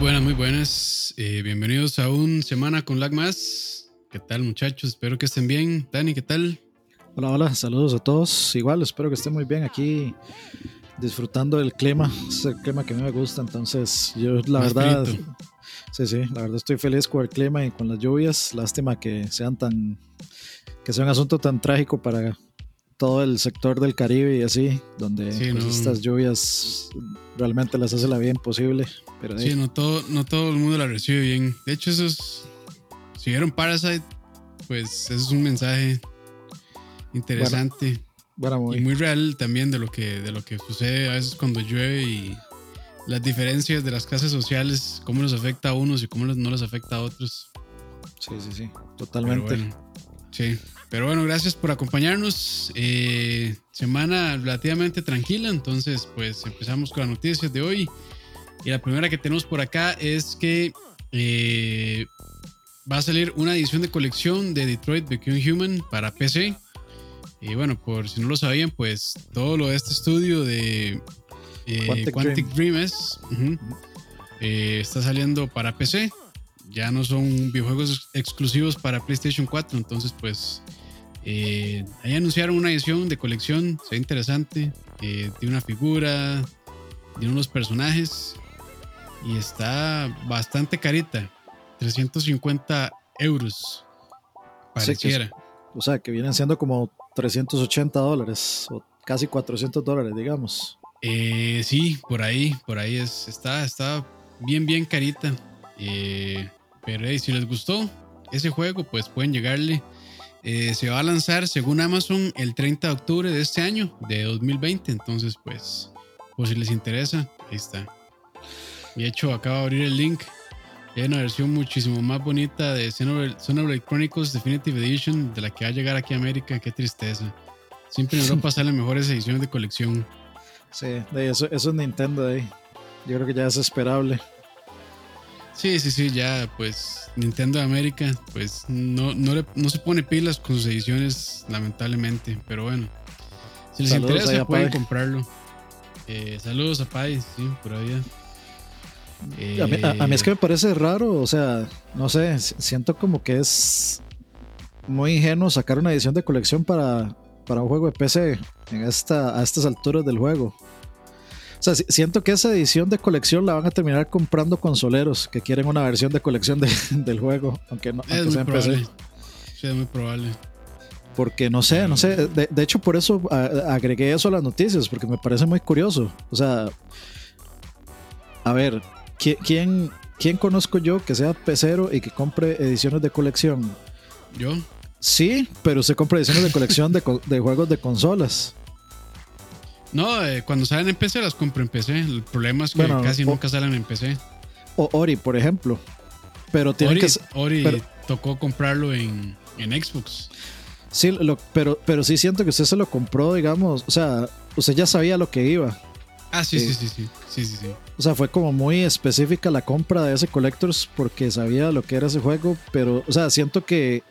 buenas, muy buenas. Eh, bienvenidos a un Semana con Lag Más. ¿Qué tal, muchachos? Espero que estén bien. Dani, ¿qué tal? Hola, hola, saludos a todos. Igual, espero que estén muy bien aquí disfrutando del clima. Es el clima que a mí me gusta, entonces yo la verdad... Sí, sí, la verdad estoy feliz con el clima y con las lluvias. Lástima que sean tan... que sea un asunto tan trágico para todo el sector del Caribe y así, donde pues, estas lluvias realmente las hace la vida imposible. Pero sí, no todo, no todo el mundo la recibe bien. De hecho, eso es, si vieron Parasite, pues eso es un mensaje interesante y muy real también de lo que de lo que sucede a veces cuando llueve y las diferencias de las clases sociales, cómo nos afecta a unos y cómo no les afecta a otros. Sí, sí, sí, totalmente. sí. Pero bueno, gracias por acompañarnos. Eh, semana relativamente tranquila, entonces pues empezamos con las noticias de hoy. Y la primera que tenemos por acá es que eh, va a salir una edición de colección de Detroit Become Human para PC. Y bueno, por si no lo sabían, pues todo lo de este estudio de eh, Quantic, Dream, está saliendo para PC. Ya no son videojuegos exclusivos para PlayStation 4, entonces pues eh, ahí anunciaron una edición de colección, se ve interesante, eh, de una figura, de unos personajes y está bastante carita, 350 euros. Pareciera. o sea, que vienen siendo como 380 dólares o casi 400 dólares, digamos. Eh, sí, por ahí, por ahí es, está, está bien, bien carita. Eh, pero si les gustó ese juego, pues pueden llegarle eh, se va a lanzar, según Amazon, el 30 de octubre de este año, de 2020. Entonces, pues, pues si les interesa, ahí está. Y de hecho, acabo de abrir el link. Hay una versión muchísimo más bonita de Xenoblade Chronicles Definitive Edition, de la que va a llegar aquí a América. Qué tristeza. Siempre en Europa salen mejores ediciones de colección. Sí, eso, eso es Nintendo ahí. Yo creo que ya es esperable. Sí, sí, sí, ya pues Nintendo de América pues no, no, se pone pilas con sus ediciones lamentablemente, pero bueno, si les interesa pueden comprarlo. Eh, saludos a Pai, sí, por ahí. a, mí, es que me parece raro, o sea, no sé, siento como que es muy ingenuo sacar una edición de colección para, para un juego de PC en esta, a estas alturas del juego. O sea, siento que esa edición de colección la van a terminar comprando consoleros que quieren una versión de colección del juego, aunque no es muy probable. Sí, es muy probable. Porque no sé, no sé. De, hecho, por eso agregué eso a las noticias, porque me parece muy curioso. O sea, a ver, ¿quién, quién conozco yo que sea pecero y que compre ediciones de colección? ¿Yo? Sí, pero se compra ediciones de colección de, de juegos de consolas. No, eh, cuando salen en PC las compro en PC. El problema es que casi nunca salen en PC. O Ori, por ejemplo. Pero tiene Ori, que Ori tocó comprarlo en, Xbox. Sí, pero, pero sí siento que usted se lo compró, digamos. O sea, usted ya sabía lo que iba. Ah, sí, sí, sí, sí, sí, sí, sí. O sea, fue como muy específica la compra de ese Collectors porque sabía lo que era ese juego, pero, o sea, siento que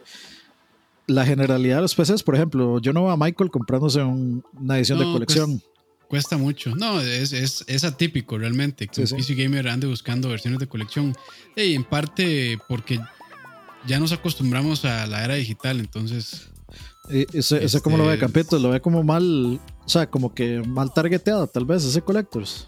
la generalidad de los PCs, por ejemplo, yo no veo a Michael comprándose una edición de colección. Cuesta mucho. No, es, es, es atípico realmente que un PC gamer ande buscando versiones de colección. Y en parte porque ya nos acostumbramos a la era digital, entonces. ese, ese como lo ve este, Campito, lo ve como mal, o sea, como que mal targeteado, tal vez, ese Collectors.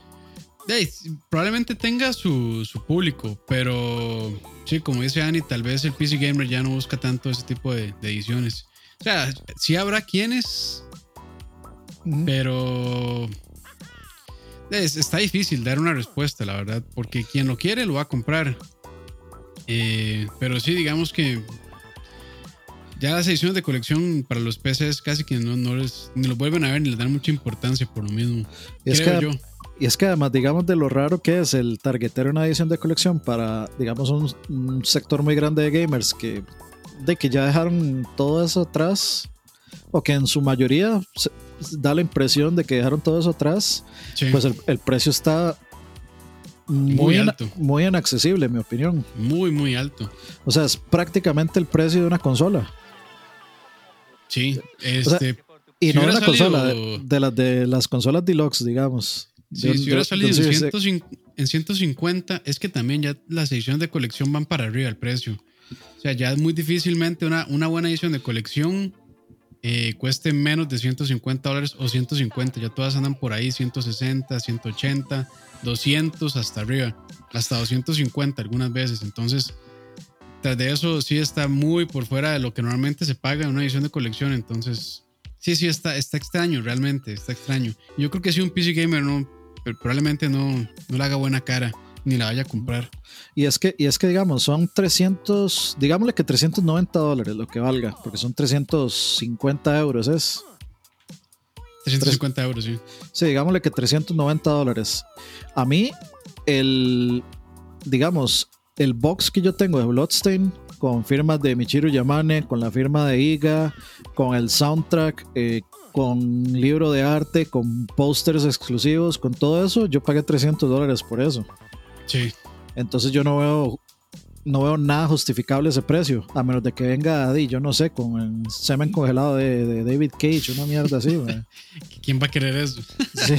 probablemente tenga su, su, público, pero sí, como dice Annie, tal vez el PC Gamer ya no busca tanto ese tipo de, de ediciones. O sea, sí habrá quienes pero está difícil dar una respuesta, la verdad, porque quien lo quiere lo va a comprar. Eh, pero sí, digamos que ya las ediciones de colección para los PCs casi que no, no les, ni los vuelven a ver ni les dan mucha importancia por lo mismo. Es, que, y es que además, digamos, de lo raro que es el targetear una edición de colección para, digamos, un, un sector muy grande de gamers que, de que ya dejaron todo eso atrás o que en su mayoría da la impresión de que dejaron todo eso atrás, pues el, precio está muy, alto. muy inaccesible, en mi opinión. Muy, muy alto. O sea, es prácticamente el precio de una consola. Sí, este, y no una consola, de, las de las consolas deluxe, digamos. Si hubiera salido en 150 es que también ya las ediciones de colección van para arriba el precio. O sea, ya es muy difícilmente una, una buena edición de colección eh, cueste menos de 150 dólares o 150. Ya todas andan por ahí, 160, 180, 200 hasta arriba, hasta 250 algunas veces. Entonces, tras de eso sí está muy por fuera de lo que normalmente se paga en una edición de colección. Entonces, sí, sí, está, está extraño, realmente, está extraño. Yo creo que si un PC Gamer no, probablemente no, no le haga buena cara ni la vaya a comprar. Y es que, y es que digamos, son 300, digámosle que 390 dólares lo que valga, porque son 350 euros, ¿es? 350 euros, sí. Sí, digámosle que 390 dólares. A mí, el, digamos, el box que yo tengo de Bloodstain, con firmas de Michiru Yamane, con la firma de Iga, con el soundtrack, eh, con libro de arte, con pósters exclusivos, con todo eso, yo pagué 300 dólares por eso. Sí. Entonces yo no veo no veo nada justificable ese precio, a menos de que venga, yo no sé, con el semen congelado de, David Cage, una mierda así. ¿Quién va a querer eso? Sí.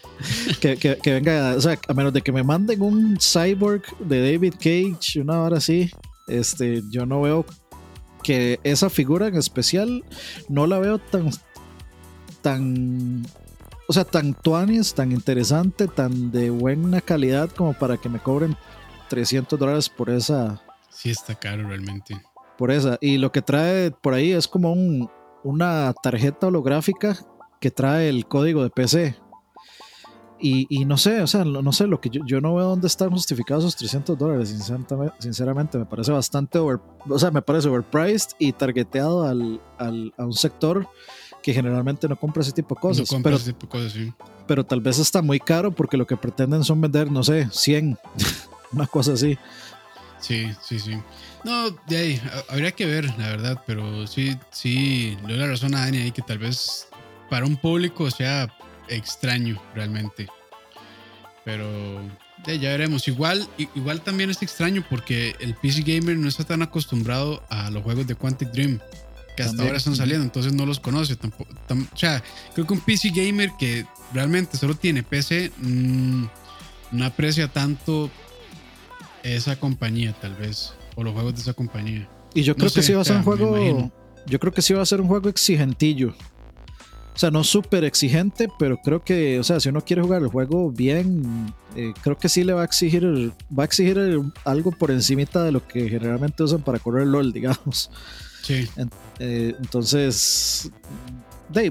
que, que, venga, o sea, a menos de que me manden un cyborg de David Cage, una hora así, este, yo no veo que esa figura en especial no la veo tan tan o sea, tan tuanis, tan interesante, tan de buena calidad como para que me cobren 300 dólares por esa. Sí, está caro realmente. Por esa. Y lo que trae por ahí es como un, una tarjeta holográfica que trae el código de PC. Y, no sé, o sea, no, sé, lo que yo, no veo dónde están justificados esos 300 dólares, sinceramente, me parece bastante over, o sea, me parece overpriced y targeteado al, al, a un sector que generalmente no compra ese tipo de cosas. pero, pero tal vez está muy caro porque lo que pretenden son vender, no sé, 100, una cosa así. Sí, sí, sí. No, de ahí, habría que ver, la verdad, pero sí, sí, le doy la razón a Dani ahí que tal vez para un público sea extraño realmente. Pero ya veremos. Igual, igual también es extraño porque el PC Gamer no está tan acostumbrado a los juegos de Quantic Dream que hasta ahora están saliendo, entonces no los conoce tampoco. o sea, creo que un PC gamer que realmente solo tiene PC mm, no aprecia tanto esa compañía, tal vez, o los juegos de esa compañía. Y yo creo que sí va a ser un juego. Yo creo que sí va a ser un juego exigentillo. O sea, no súper exigente, pero creo que, o sea, si uno quiere jugar el juego bien, eh, creo que sí le va a exigir, va a exigir algo por encimita de lo que generalmente usan para correr LOL, digamos. Sí. Eh, entonces,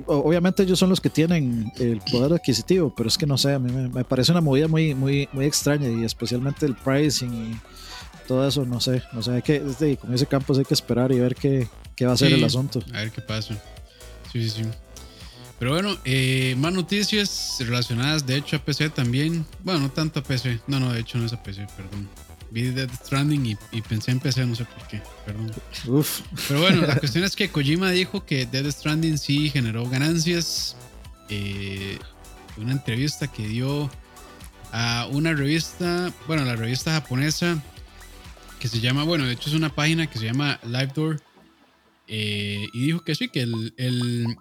obviamente ellos son los que tienen el poder adquisitivo, pero es que no sé, a mí me, parece una movida muy, muy, muy extraña y especialmente el pricing y todo eso, no sé, no sé, hay que, con ese campo hay que esperar y ver qué, qué va a ser el asunto. A ver qué pasa. Sí, sí, sí. Pero bueno, eh, más noticias relacionadas de hecho a PC también. Bueno, no tanto a PC. No, no, de hecho no es a PC, perdón vi Dead Stranding y, pensé en PC, no sé por qué, perdón. Pero bueno, la cuestión es que Kojima dijo que Dead Stranding sí generó ganancias. Eh, una entrevista que dio a una revista, bueno, la revista japonesa que se llama, bueno, de hecho es una página que se llama Live Door. Eh, y dijo que sí, que el, el,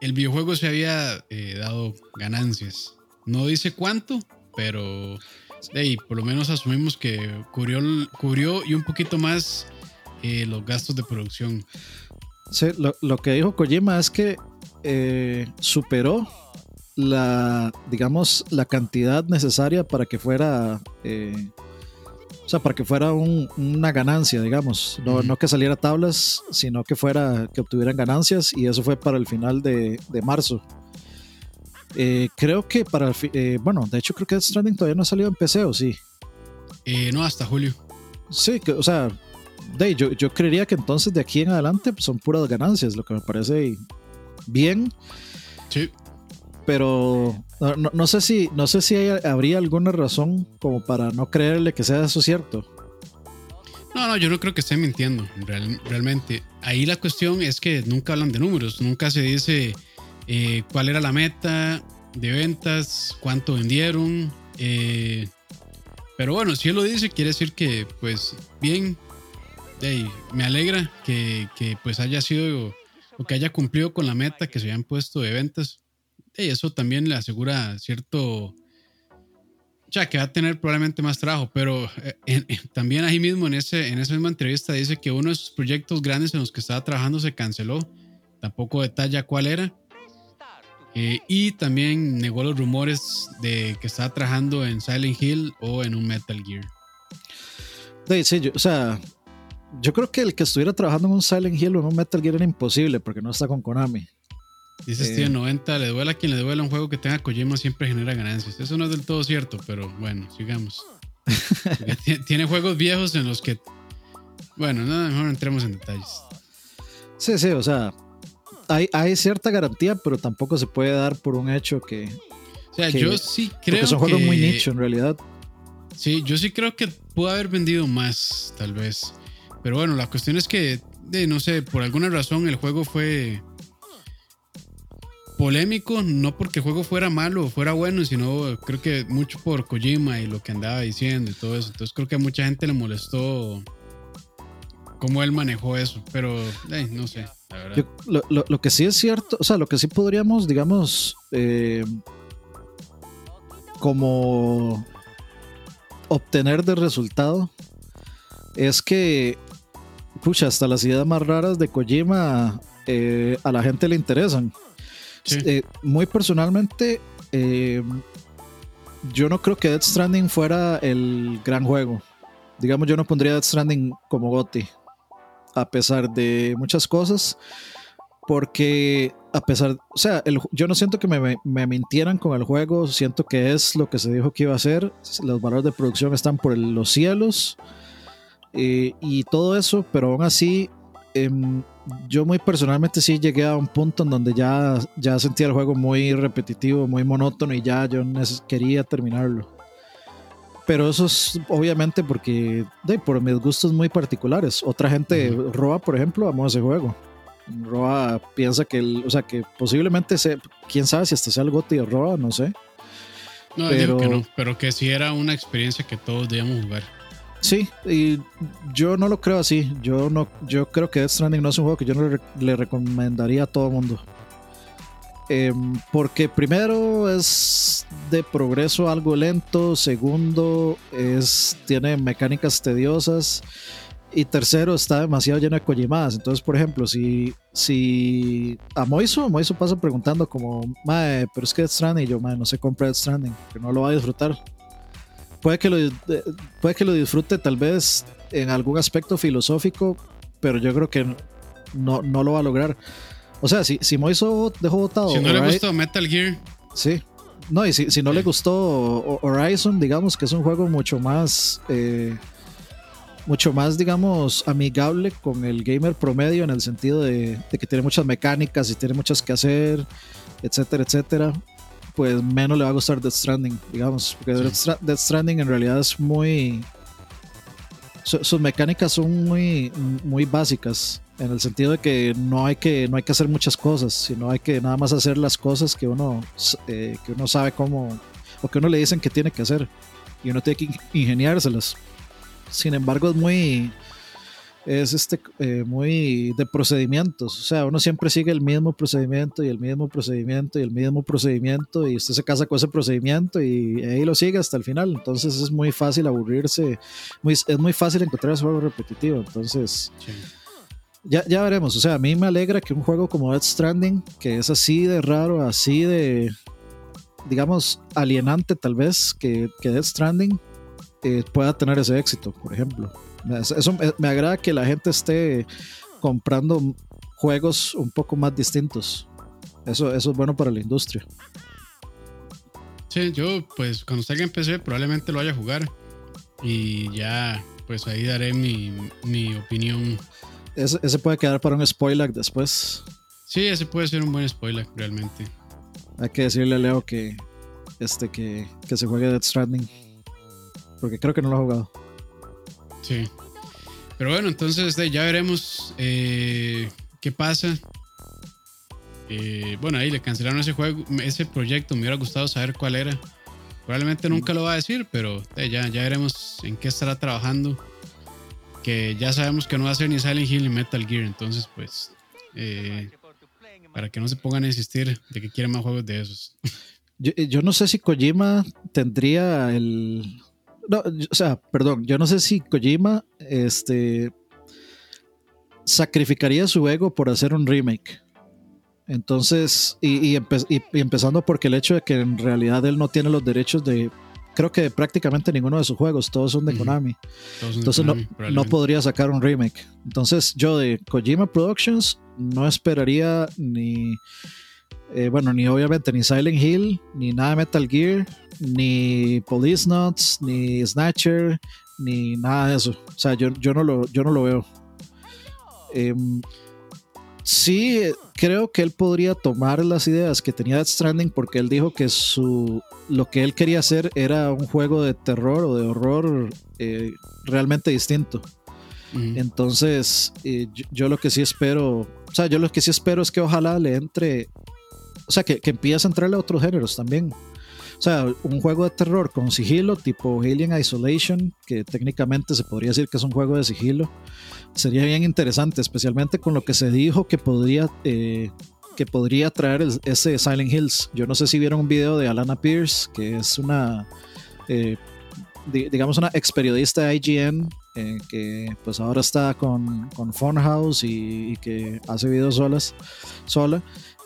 el videojuego se había eh, dado ganancias. No dice cuánto, pero y por lo menos asumimos que cubrió, cubrió y un poquito más eh, los gastos de producción. Sí, lo, que dijo Kojima es que eh, superó la, digamos, la cantidad necesaria para que fuera, eh, o sea, para que fuera una ganancia, digamos, no, no, que saliera tablas, sino que fuera, que obtuvieran ganancias y eso fue para el final de, de marzo. Eh, creo que para el eh, bueno, de hecho creo que Death Stranding todavía no ha salido en PC, ¿o sí? Eh, no, hasta julio. Sí, que, o sea, de, yo, yo creería que entonces de aquí en adelante pues, son puras ganancias, lo que me parece bien. Sí. Pero no, no, sé si, no sé si habría alguna razón como para no creerle que sea eso cierto. No, no, yo no creo que esté mintiendo, realmente. Ahí la cuestión es que nunca hablan de números, nunca se dice eh, cuál era la meta de ventas, cuánto vendieron. Eh, pero bueno, si él lo dice, quiere decir que pues bien, me alegra que, pues haya sido o que haya cumplido con la meta que se habían puesto de ventas. Y eso también le asegura cierto ya que va a tener probablemente más trabajo, pero eh, también ahí mismo en, ese, en esa misma entrevista dice que uno de sus proyectos grandes en los que estaba trabajando se canceló, tampoco detalla cuál era, eh, y también negó los rumores de que estaba trabajando en Silent Hill o en un Metal Gear. Sí, yo, o sea, yo creo que el que estuviera trabajando en un Silent Hill o en un Metal Gear era imposible porque no está con Konami. Dice Steven 90, le duela a quien le duela un juego que tenga Kojima siempre genera ganancias. Eso no es del todo cierto, pero bueno, sigamos. tiene juegos viejos en los que... Bueno, no, mejor entremos en detalles. Sí, sí, o sea, hay, hay cierta garantía, pero tampoco se puede dar por un hecho que... O sea, yo sí creo que... son juegos muy nicho en realidad. Sí, yo sí creo que pudo haber vendido más, tal vez. Pero bueno, la cuestión es que, no sé, por alguna razón el juego fue polémico, no porque el juego fuera malo o fuera bueno, sino creo que mucho por Kojima y lo que andaba diciendo y todo eso. Entonces creo que a mucha gente le molestó cómo él manejó eso, pero no sé. Lo, que sí es cierto, o sea, lo que sí podríamos, digamos, eh, como obtener de resultado es que, pucha, hasta las ideas más raras de Kojima eh, a la gente le interesan. Eh, muy personalmente, yo no creo que Death Stranding fuera el gran juego. Digamos, yo no pondría Death Stranding como GOTI, a pesar de muchas cosas, porque a pesar, o sea, yo no siento que me, me, mintieran con el juego, siento que es lo que se dijo que iba a ser, los valores de producción están por los cielos eh, y todo eso, pero aún así em, yo muy personalmente sí llegué a un punto en donde ya, ya sentía el juego muy repetitivo, muy monótono y ya yo quería terminarlo. Pero eso es obviamente porque, de, por mis gustos muy particulares. Otra gente, Roa, por ejemplo, amó ese juego. Roa piensa que, o sea, que posiblemente, se, quién sabe si hasta sea el GOTI de Roa, no sé. No, pero, digo que no, pero que sí era una experiencia que todos debíamos jugar. Sí, y yo no lo creo así. Yo no, yo creo que Death Stranding no es un juego que yo le, recomendaría a todo mundo. Em, porque primero es de progreso algo lento, segundo es tiene mecánicas tediosas y tercero está demasiado lleno de cojimadas. Entonces, por ejemplo, si, si a Moiso, Moiso pasa preguntando como, mae, pero es que Death Stranding, y yo, mae, no se compra Death Stranding, que no lo va a disfrutar puede que, lo, puede que lo disfrute tal vez en algún aspecto filosófico, pero yo creo que no, no lo va a lograr. O sea, si, si Moiso dejó votado. Si no le gustó Metal Gear. Sí. No, y si, si no le gustó Horizon, digamos que es un juego mucho más. Eh, mucho más, digamos, amigable con el gamer promedio en el sentido de, de, que tiene muchas mecánicas y tiene muchas que hacer, etcétera, etcétera pues menos le va a gustar Death Stranding, digamos. Porque Death Stranding en realidad es muy. sus mecánicas son muy, muy básicas. En el sentido de que no hay que, no hay que hacer muchas cosas, sino hay que nada más hacer las cosas que uno, eh, que uno sabe cómo. o que uno le dicen que tiene que hacer. Y uno tiene que ingeniárselas. Sin embargo, es muy es este eh, muy de procedimientos. O sea, uno siempre sigue el mismo procedimiento y el mismo procedimiento y el mismo procedimiento y usted se casa con ese procedimiento y ahí lo sigue hasta el final. Entonces es muy fácil aburrirse, es muy fácil encontrar ese repetitivo. Entonces, ya, ya veremos. O sea, a mí me alegra que un juego como Death Stranding, que es así de raro, así de, digamos, alienante tal vez, que, que Death Stranding eh, pueda tener ese éxito, por ejemplo. Eso me agrada que la gente esté comprando juegos un poco más distintos. Eso, eso es bueno para la industria. Sí, yo pues cuando salga en PC probablemente lo vaya a jugar y ya pues ahí daré mi, mi opinión. Ese, ese, puede quedar para un spoiler después. Sí, ese puede ser un buen spoiler realmente. Hay que decirle a Leo que, este, que, que se juegue Death Stranding. Porque creo que no lo ha jugado. Sí. Pero bueno, entonces ya veremos eh, qué pasa. Eh, bueno, ahí le cancelaron ese juego, ese proyecto. Me hubiera gustado saber cuál era. Probablemente nunca lo va a decir, pero eh, ya, ya veremos en qué estará trabajando. Que ya sabemos que no va a ser ni Silent Hill ni Metal Gear. Entonces, pues, para que no se pongan a insistir de que quieren más juegos de esos. Yo, no sé si Kojima tendría el. No, o sea, perdón, yo no sé si Kojima este, sacrificaría su ego por hacer un remake. Entonces, y, empezando porque el hecho de que en realidad él no tiene los derechos de, creo que prácticamente ninguno de sus juegos, todos son de Konami. Entonces no, no, podría sacar un remake. Entonces yo de Kojima Productions no esperaría ni, eh, bueno, ni obviamente ni Silent Hill, ni nada de Metal Gear, ni Police Nuts, ni Snatcher, ni nada de eso. O sea, yo, yo, no, lo, yo no lo veo. Em, sí, creo que él podría tomar las ideas que tenía Death Stranding porque él dijo que su, lo que él quería hacer era un juego de terror o de horror eh, realmente distinto. Entonces, eh, yo, lo que sí espero, o sea, yo lo que sí espero es que ojalá le entre, o sea, que, que empiece a entrarle a otros géneros también. O sea, un juego de terror con sigilo, tipo Alien Isolation, que técnicamente se podría decir que es un juego de sigilo, sería bien interesante, especialmente con lo que se dijo que podría, eh, que podría traer ese Silent Hills. Yo no sé si vieron un video de Alana Pierce, que es una, eh, digamos, una ex periodista de IGN, eh, que pues ahora está con, con Funhouse y, y, que hace videos solas, sola.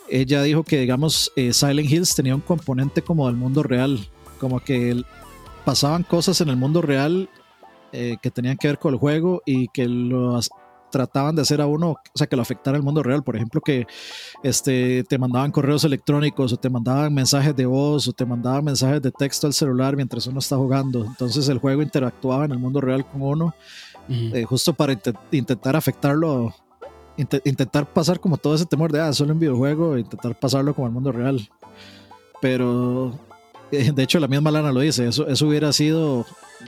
Ella dijo que, digamos, Silent Hills tenía un componente como del mundo real, como que pasaban cosas en el mundo real eh, que tenían que ver con el juego y que los trataban de hacer a uno, o sea, que lo afectara el mundo real. Por ejemplo, que este, te mandaban correos electrónicos o te mandaban mensajes de voz o te mandaban mensajes de texto al celular mientras uno está jugando. Entonces el juego interactuaba en el mundo real con uno, eh, justo para intentar afectarlo, intentar pasar como todo ese temor de, ah, solo en videojuego, intentar pasarlo como el mundo real. Pero, eh, de hecho, la misma Lana lo dice, eso, eso hubiera sido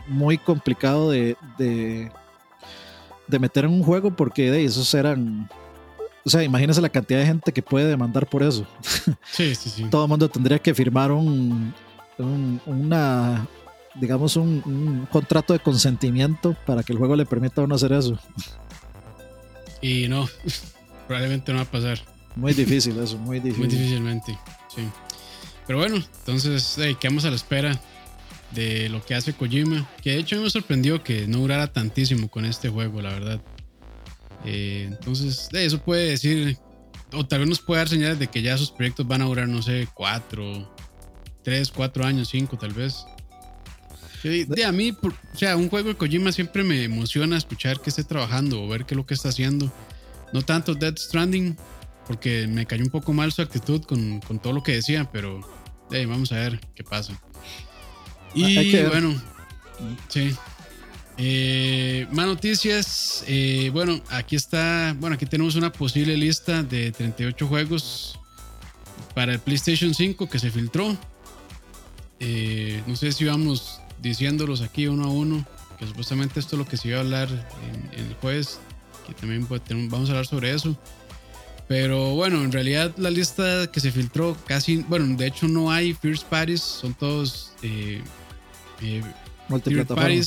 muy complicado de, de, meter en un juego porque de esos eran. O sea, imagínese la cantidad de gente que puede demandar por eso. Sí, sí, sí. Todo el mundo tendría que firmar un, una, digamos, un, contrato de consentimiento para que el juego le permita a uno hacer eso. Y no, probablemente no va a pasar. Muy difícil eso, muy difícil. Muy difícilmente, sí. Pero bueno, entonces quedamos a la espera de lo que hace Kojima. Que de hecho me sorprendió que no durara tantísimo con este juego, la verdad. Eh, entonces, eso puede decir, o tal vez nos puede dar señales de que ya sus proyectos van a durar, no sé, cuatro, tres, cuatro años, cinco tal vez. De, a mí, o sea, un juego de Kojima siempre me emociona escuchar que esté trabajando o ver qué es lo que está haciendo. No tanto Dead Stranding, porque me cayó un poco mal su actitud con, con todo lo que decía, pero vamos a ver qué pasa. Y bueno, sí. Eh, más noticias. Eh, bueno, aquí está. Bueno, aquí tenemos una posible lista de 38 juegos para el PlayStation 5 que se filtró. Eh, no sé si vamos diciéndolos aquí uno a uno. Que supuestamente esto es lo que se iba a hablar en, el jueves. Que también vamos a hablar sobre eso. Pero bueno, en realidad la lista que se filtró casi. Bueno, de hecho no hay First Parties. Son todos eh, multiplataforma.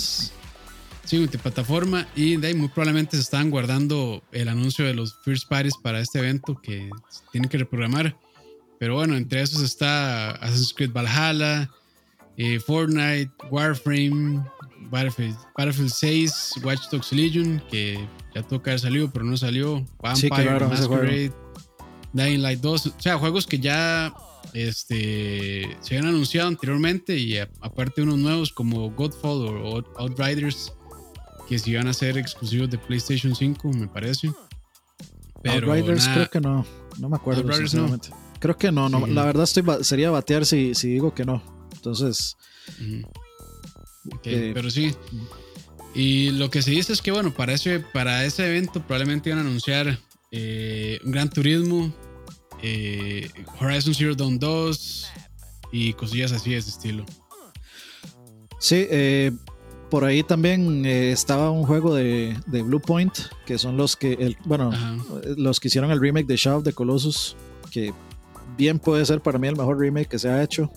Sí, multiplataforma. Y de ahí muy probablemente se estaban guardando el anuncio de los First Parties para este evento que tienen que reprogramar. Pero bueno, entre esos está Assassin's Creed Valhalla, eh, Fortnite, Warframe, Battlefield, Battlefield 6, Watch Dogs Legion, que ya toca haber salido, pero no salió. Vampire, Masquerade, Dying Light 2. O sea, juegos que ya este, se habían anunciado anteriormente y aparte unos nuevos como Godfall o Outriders que se iban a ser exclusivos de PlayStation 5, me parece. Pero Outriders creo que no, no me acuerdo. Creo que no, no. la verdad estoy, sería batear si, si digo que no. Entonces... Eh, pero sí. Y lo que se dice es que, bueno, para ese, para ese evento probablemente iban a anunciar eh, un Gran Turismo, eh, Horizon Zero Dawn 2 y cosillas así de ese estilo. Sí, eh, por ahí también eh, estaba un juego de, de, Blue Point, que son los que, el, bueno, los que hicieron el remake de Shadow the Colossus, que bien puede ser para mí el mejor remake que se ha hecho.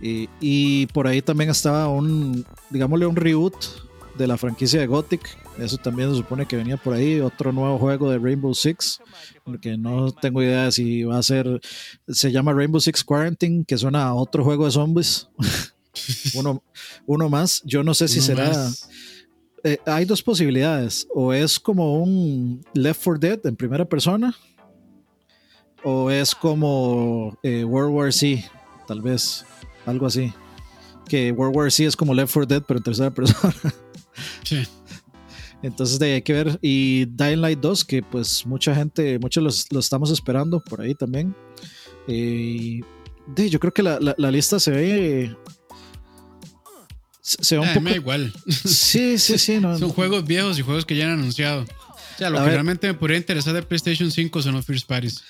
Y, y por ahí también estaba un, digámosle, un reboot de la franquicia de Gothic, Eso también se supone que venía por ahí. Otro nuevo juego de Rainbow Six, que no tengo idea de si va a ser. Se llama Rainbow Six Quarantine, que suena a otro juego de zombies. uno, uno más. Yo no sé si será. Eh, hay dos posibilidades. O es como un Left 4 Dead en primera persona. O es como eh, World War C, tal vez. Algo así. Que World War C es como Left 4 Dead, pero en tercera persona. Sí. Entonces de ahí hay que ver. Y Dying Light 2, que pues mucha gente, muchos lo estamos esperando por ahí también. Eh, de, yo creo que la, la, lista se ve. Se, ve un ah, poco. igual. Sí, sí, sí. Son juegos viejos y juegos que ya han anunciado lo que realmente me podría interesar de PlayStation 5 son los First Parties.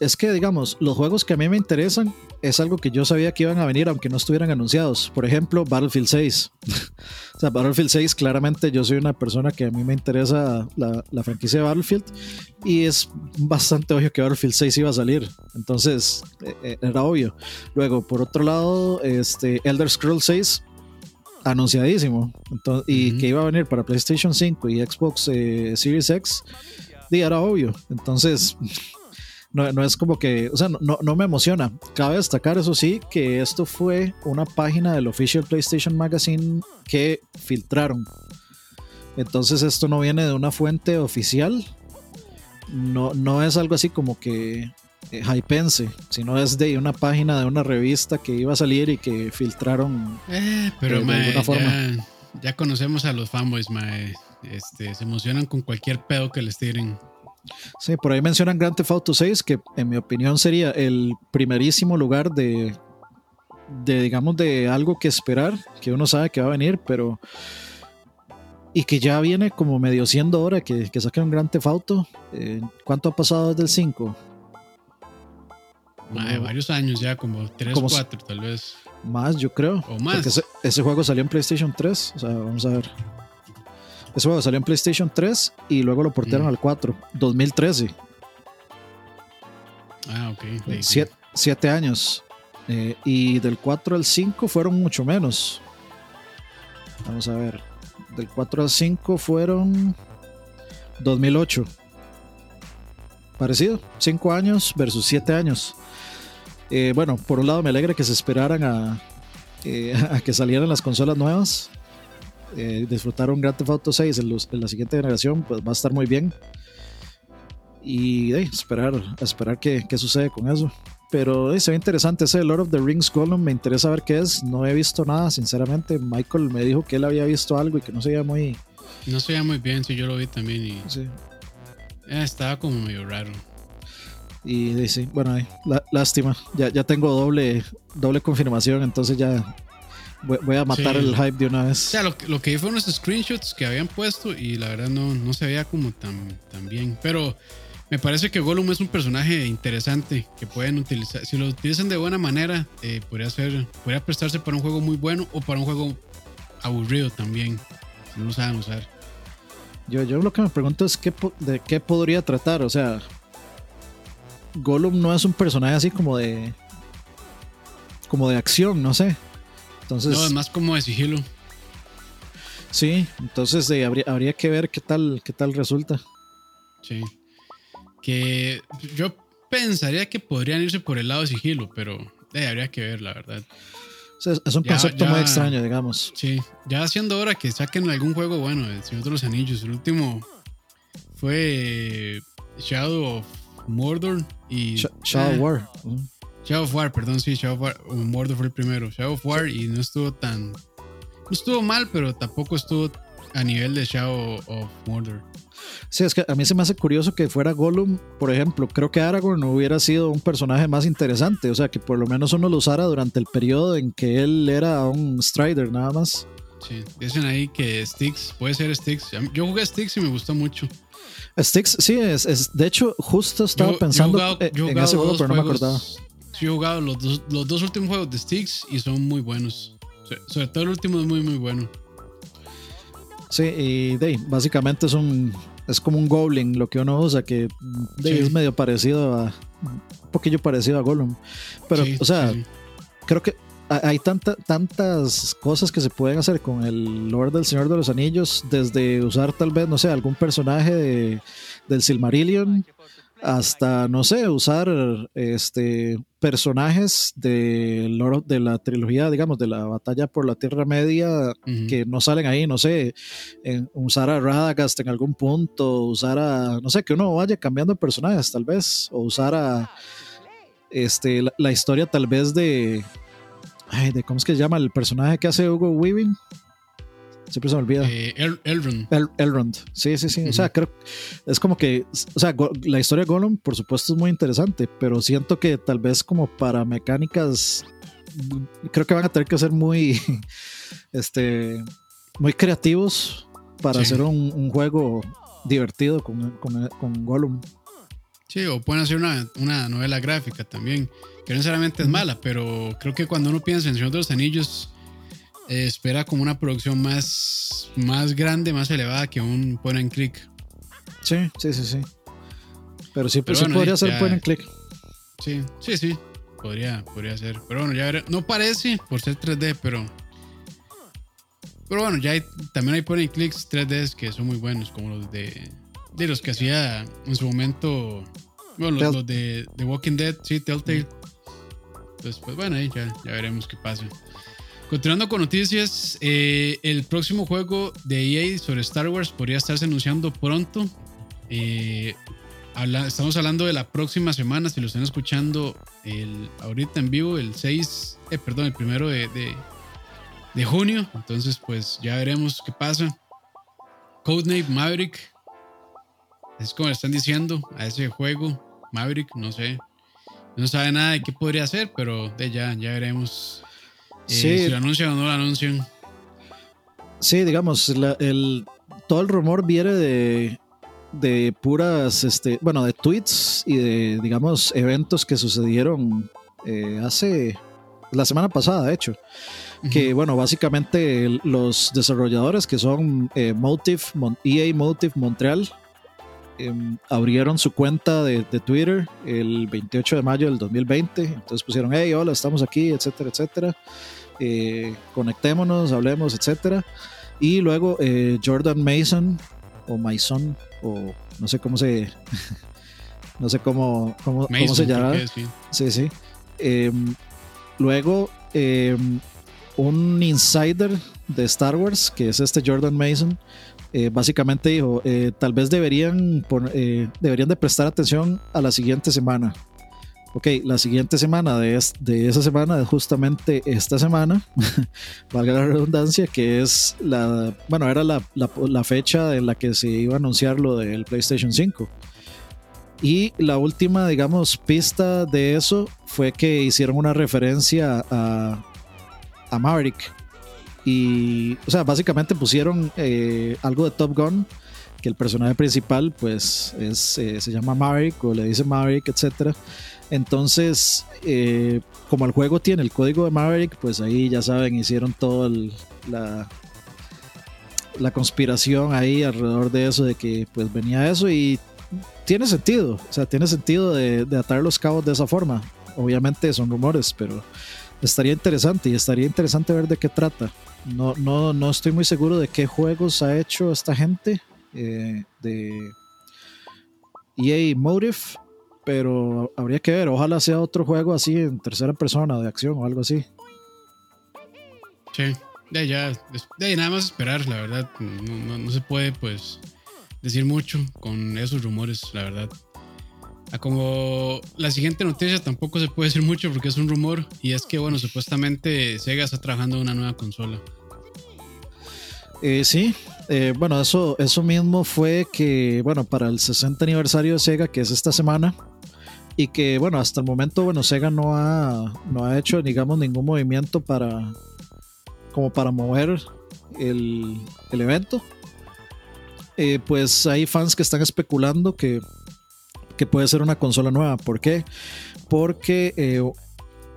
es que, digamos, los juegos que a mí me interesan es algo que yo sabía que iban a venir aunque no estuvieran anunciados. Por ejemplo, Battlefield 6. o sea, Battlefield 6, claramente yo soy una persona que a mí me interesa la, la franquicia de Battlefield y es bastante obvio que Battlefield 6 iba a salir. Entonces, e, e, era obvio. Luego, por otro lado, este, Elder Scrolls 6 anunciadísimo. y que iba a venir para PlayStation 5 y Xbox eh, Series X, y era obvio. Entonces, no, no, es como que, o sea, no, no, me emociona. Cabe destacar, eso sí, que esto fue una página del Official PlayStation Magazine que filtraron. Entonces, esto no viene de una fuente oficial. No, no es algo así como que eh, hypense, sino es de una página de una revista que iba a salir y que filtraron eh, pero eh, de alguna forma. Ya, conocemos a los fanboys, mae. Este, se emocionan con cualquier pedo que les tiren. Sí, por ahí mencionan Grand Theft Auto 6, que en mi opinión sería el primerísimo lugar de, de digamos, de algo que esperar, que uno sabe que va a venir, pero y que ya viene como medio siendo hora que, que saquen un Grand Theft Auto. Eh, ¿Cuánto ha pasado desde el 5? varios años ya, como 3, 4 tal vez. Más, yo creo. O más. Ese, ese, juego salió en PlayStation 3. O sea, vamos a ver. Ese juego salió en PlayStation 3 y luego lo portaron mm. al 4. 2013. Ah, ok. siete, años. Eh, y del 4 al 5 fueron mucho menos. Vamos a ver. Del 4 al 5 fueron 2008. Parecido. 5 años versus 7 años. Eh, bueno, por un lado me alegra que se esperaran a, eh, que salieran las consolas nuevas. Eh, disfrutar un Grand Theft Auto 6 en, la siguiente generación, pues va a estar muy bien. Y esperar, a esperar qué, sucede con eso. Pero se ve interesante ese Lord of the Rings Gollum. Me interesa ver qué es. No he visto nada, sinceramente. Michael me dijo que él había visto algo y que no se veía muy. No se veía muy bien, sí, yo lo vi también. Y... Sí. estaba como medio raro. Y sí, bueno, lástima. Ya, ya tengo doble, doble confirmación, entonces ya voy, a matar el hype de una vez. O sea, lo, lo, que vi fueron los screenshots que habían puesto y la verdad no, no se veía como tan, tan bien. Pero me parece que Gollum es un personaje interesante que pueden utilizar. Si lo utilizan de buena manera, eh, podría, ser, podría prestarse para un juego muy bueno o para un juego aburrido también. Si no lo saben usar. Yo, yo lo que me pregunto es qué, de qué podría tratar. O sea, Gollum no es un personaje así como de. como de acción, no sé. Entonces. No, es más como de sigilo. Sí, entonces habría, habría que ver qué tal, qué tal resulta. Sí. Que yo pensaría que podrían irse por el lado de sigilo, pero eh, habría que ver, la verdad. es un concepto muy extraño, digamos. Sí, ya haciendo hora que saquen algún juego bueno, el Señor de los Anillos. El último fue Shadow of Mordor y. Shadow eh, War. Shadow of War, perdón, sí, Shadow of War. Mordor fue el primero. Shadow of War y no estuvo tan. No estuvo mal, pero tampoco estuvo a nivel de Shadow of Mordor. Sí, es que a mí se me hace curioso que fuera Gollum, por ejemplo. Creo que Aragorn hubiera sido un personaje más interesante. O sea, que por lo menos uno lo usara durante el periodo en que él era un Strider, nada más. Sí, dicen ahí que Styx, puede ser Styx. Yo jugué Styx y me gustó mucho. Sticks, sí, es, de hecho, justo estaba pensando en ese juego, pero no me acordaba. Sí, he jugado los dos, los dos últimos juegos de Sticks y son muy buenos. Sobre todo el último es muy, muy bueno. Sí, y de, básicamente es un es como un Goblin lo que uno usa, que es medio parecido a. un poquillo parecido a Gollum. Pero, o sea, creo que hay tanta, tantas cosas que se pueden hacer con el Lord del Señor de los Anillos, desde usar tal vez, no sé, algún personaje de, del Silmarillion, hasta, no sé, usar este, personajes de, de la trilogía, digamos, de la batalla por la Tierra Media que no salen ahí, no sé, usar a Radagast en algún punto, usar a, no sé, que uno vaya cambiando personajes tal vez, o usar a este, la, historia tal vez de, ay, de, ¿cómo es que se llama? El personaje que hace Hugo Weaving. Siempre se me olvida. Eh, Elrond. Elrond. Sí, sí, sí. O sea, creo. Es como que. O sea, la historia de Gollum, por supuesto, es muy interesante. Pero siento que tal vez como para mecánicas. Creo que van a tener que ser muy. Este. Muy creativos para hacer un, juego divertido con, con, con, Gollum. Sí, o pueden hacer una, una novela gráfica también. Que no necesariamente es mala, pero creo que cuando uno piensa en Señor de los Anillos eh, espera como una producción más, más grande, más elevada que un point and click. Sí, sí, sí, sí. Pero sí, pues podría ser point and click. Sí, sí, sí. Podría, podría ser. Pero bueno, ya veré. No parece por ser 3D, pero. Pero bueno, ya hay, también hay point and clicks 3D que son muy buenos, como los de. De los que hacía en su momento. Bueno, los, de The Walking Dead, sí, Telltale. Pues, pues bueno, ahí ya, ya veremos qué pasa. Continuando con noticias, eh, el próximo juego de EA sobre Star Wars podría estarse anunciando pronto. Eh, estamos hablando de la próxima semana, si lo están escuchando el, ahorita en vivo, el 6, eh, perdón, el primero de, de, junio. Entonces, pues ya veremos qué pasa. Codename Maverick, es como le están diciendo a ese juego. Maverick, no sé. No sabe nada de qué podría ser, pero de ya, ya veremos Sí. si lo anuncian o no lo anuncian. Sí, digamos, el, todo el rumor viene de, de puras, este, bueno, de tweets y de, digamos, eventos que sucedieron eh, hace la semana pasada, de hecho. Que, bueno, básicamente los desarrolladores que son eh, Motive, EA Motive Montreal, em, abrieron su cuenta de, de, Twitter el 28 de mayo del 2020. Entonces pusieron, hey, hola, estamos aquí, etcétera, etcétera. Eh, conectémonos, hablemos, etcétera. Y luego eh, Jordan Mason o Mason o no sé cómo se no sé cómo, cómo, se llama. sí, sí. Em, luego em, un insider de Star Wars, que es este Jordan Mason, eh, básicamente dijo, tal vez deberían, deberían de prestar atención a la siguiente semana, Ok, la siguiente semana de, esa semana es justamente esta semana, valga la redundancia, que es la, bueno, era la, fecha en la que se iba a anunciar lo del PlayStation 5. Y la última, digamos, pista de eso fue que hicieron una referencia a, a Maverick. Y, o sea, básicamente pusieron eh, algo de Top Gun, que el personaje principal, pues, es, eh, se llama Maverick o le dice Maverick, etcétera. Entonces, eh, como el juego tiene el código de Maverick, pues ahí ya saben, hicieron toda la, la conspiración ahí alrededor de eso, de que pues venía eso y tiene sentido, o sea, tiene sentido de, atar los cabos de esa forma. Obviamente son rumores, pero estaría interesante y estaría interesante ver de qué trata. No, no, no estoy muy seguro de qué juegos ha hecho esta gente eh, de EA Motive pero habría que ver, ojalá sea otro juego así en tercera persona de acción o algo así. Sí, de ya, de nada más esperar, la verdad. No, se puede pues decir mucho con esos rumores, la verdad. A como la siguiente noticia tampoco se puede decir mucho porque es un rumor y es que bueno, supuestamente Sega está trabajando en una nueva consola. Eh, sí, eh, bueno, eso, eso mismo fue que, bueno, para el 60 aniversario de Sega, que es esta semana, y que, bueno, hasta el momento, bueno, Sega no ha, no ha hecho, digamos, ningún movimiento para, como para mover el, el evento. Eh, pues hay fans que están especulando que, que, puede ser una consola nueva. ¿Por qué? Porque, eh,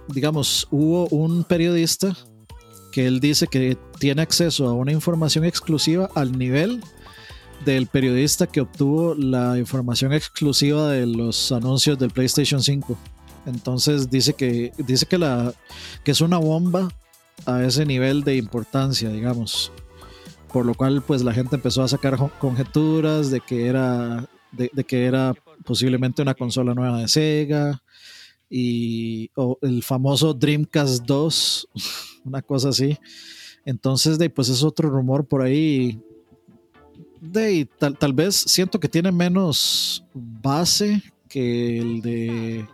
digamos, hubo un periodista que él dice que tiene acceso a una información exclusiva al nivel del periodista que obtuvo la información exclusiva de los anuncios del PlayStation 5. Entonces dice que, dice que, la, que es una bomba a ese nivel de importancia, digamos. Por lo cual, pues la gente empezó a sacar conjeturas de que era, de, que era posiblemente una consola nueva de Sega y el famoso Dreamcast 2, una cosa así. Entonces, de, pues es otro rumor por ahí. De, tal, tal vez siento que tiene menos base que el de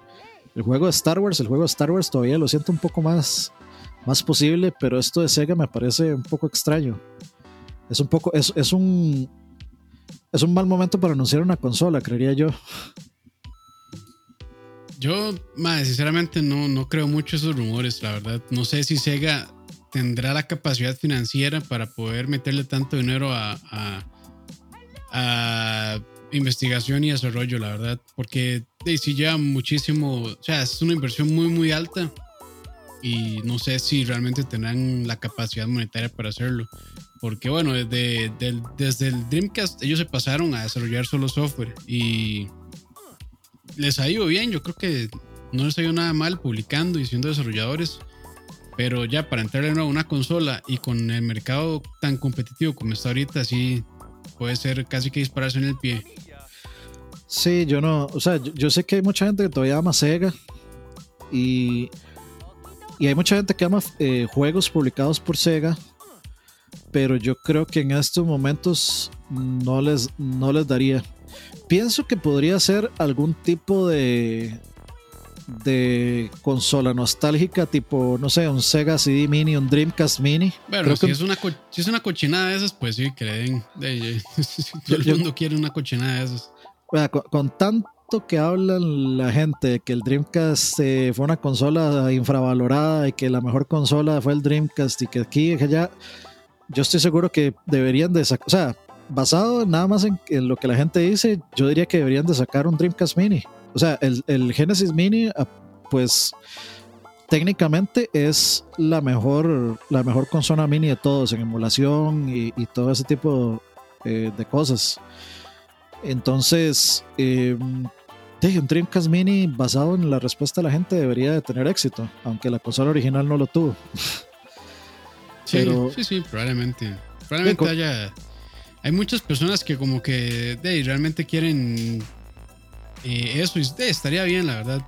el juego de Star Wars. El juego de Star Wars todavía lo siento un poco más, más posible, pero esto de Sega me parece un poco extraño. Es un poco, es, es un es un mal momento para anunciar una consola, creería yo. Yo, más sinceramente, no, no creo mucho esos rumores, la verdad. No sé si Sega tendrá la capacidad financiera para poder meterle tanto dinero a, investigación y desarrollo, la verdad. Porque si lleva muchísimo, o sea, es una inversión muy, muy alta. Y no sé si realmente tendrán la capacidad monetaria para hacerlo. Porque bueno, desde, desde el Dreamcast ellos se pasaron a desarrollar solo software. Y les ha ido bien. Yo creo que no les ha ido nada mal publicando y siendo desarrolladores. Pero ya para entrar en una consola y con el mercado tan competitivo como está ahorita, sí puede ser casi que dispararse en el pie. Sí, yo no, o sea, yo, sé que hay mucha gente que todavía ama Sega y, y hay mucha gente que ama eh, juegos publicados por Sega, pero yo creo que en estos momentos no les, no les daría. Pienso que podría ser algún tipo de, de consola nostálgica, tipo, no sé, un Sega CD Mini, un Dreamcast Mini. Bueno, si, es una si es una cochinada de esas, pues sí, den. todo el mundo quiere una cochinada de esas. con, tanto que hablan la gente de que el Dreamcast eh, fue una consola infravalorada y que la mejor consola fue el Dreamcast y que aquí que allá, yo estoy seguro que deberían de sacar, o sea, basado nada más en, en, lo que la gente dice, yo diría que deberían de sacar un Dreamcast Mini. O sea, el, el Genesis Mini, ah, pues técnicamente es la mejor, la mejor consola mini de todos en emulación y, todo ese tipo eh, de cosas. Entonces, eh, un Dreamcast Mini basado en la respuesta de la gente debería de tener éxito, aunque la consola original no lo tuvo. Sí, sí, sí, probablemente. Probablemente haya. Hay muchas personas que, como que realmente quieren y eso estaría bien, la verdad.